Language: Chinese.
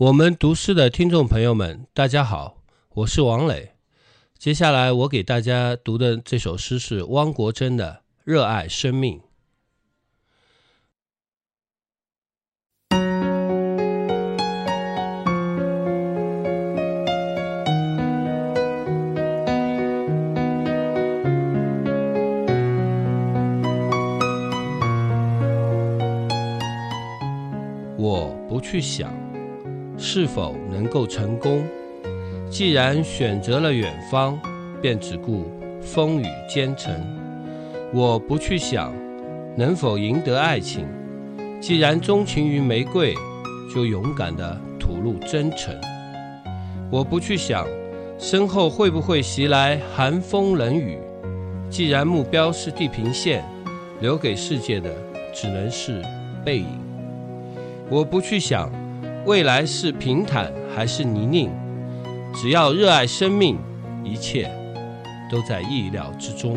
我们读诗的听众朋友们，大家好，我是王磊。接下来我给大家读的这首诗是汪国真的《热爱生命》。我不去想。是否能够成功？既然选择了远方，便只顾风雨兼程。我不去想能否赢得爱情，既然钟情于玫瑰，就勇敢地吐露真诚。我不去想身后会不会袭来寒风冷雨，既然目标是地平线，留给世界的只能是背影。我不去想。未来是平坦还是泥泞？只要热爱生命，一切都在意料之中。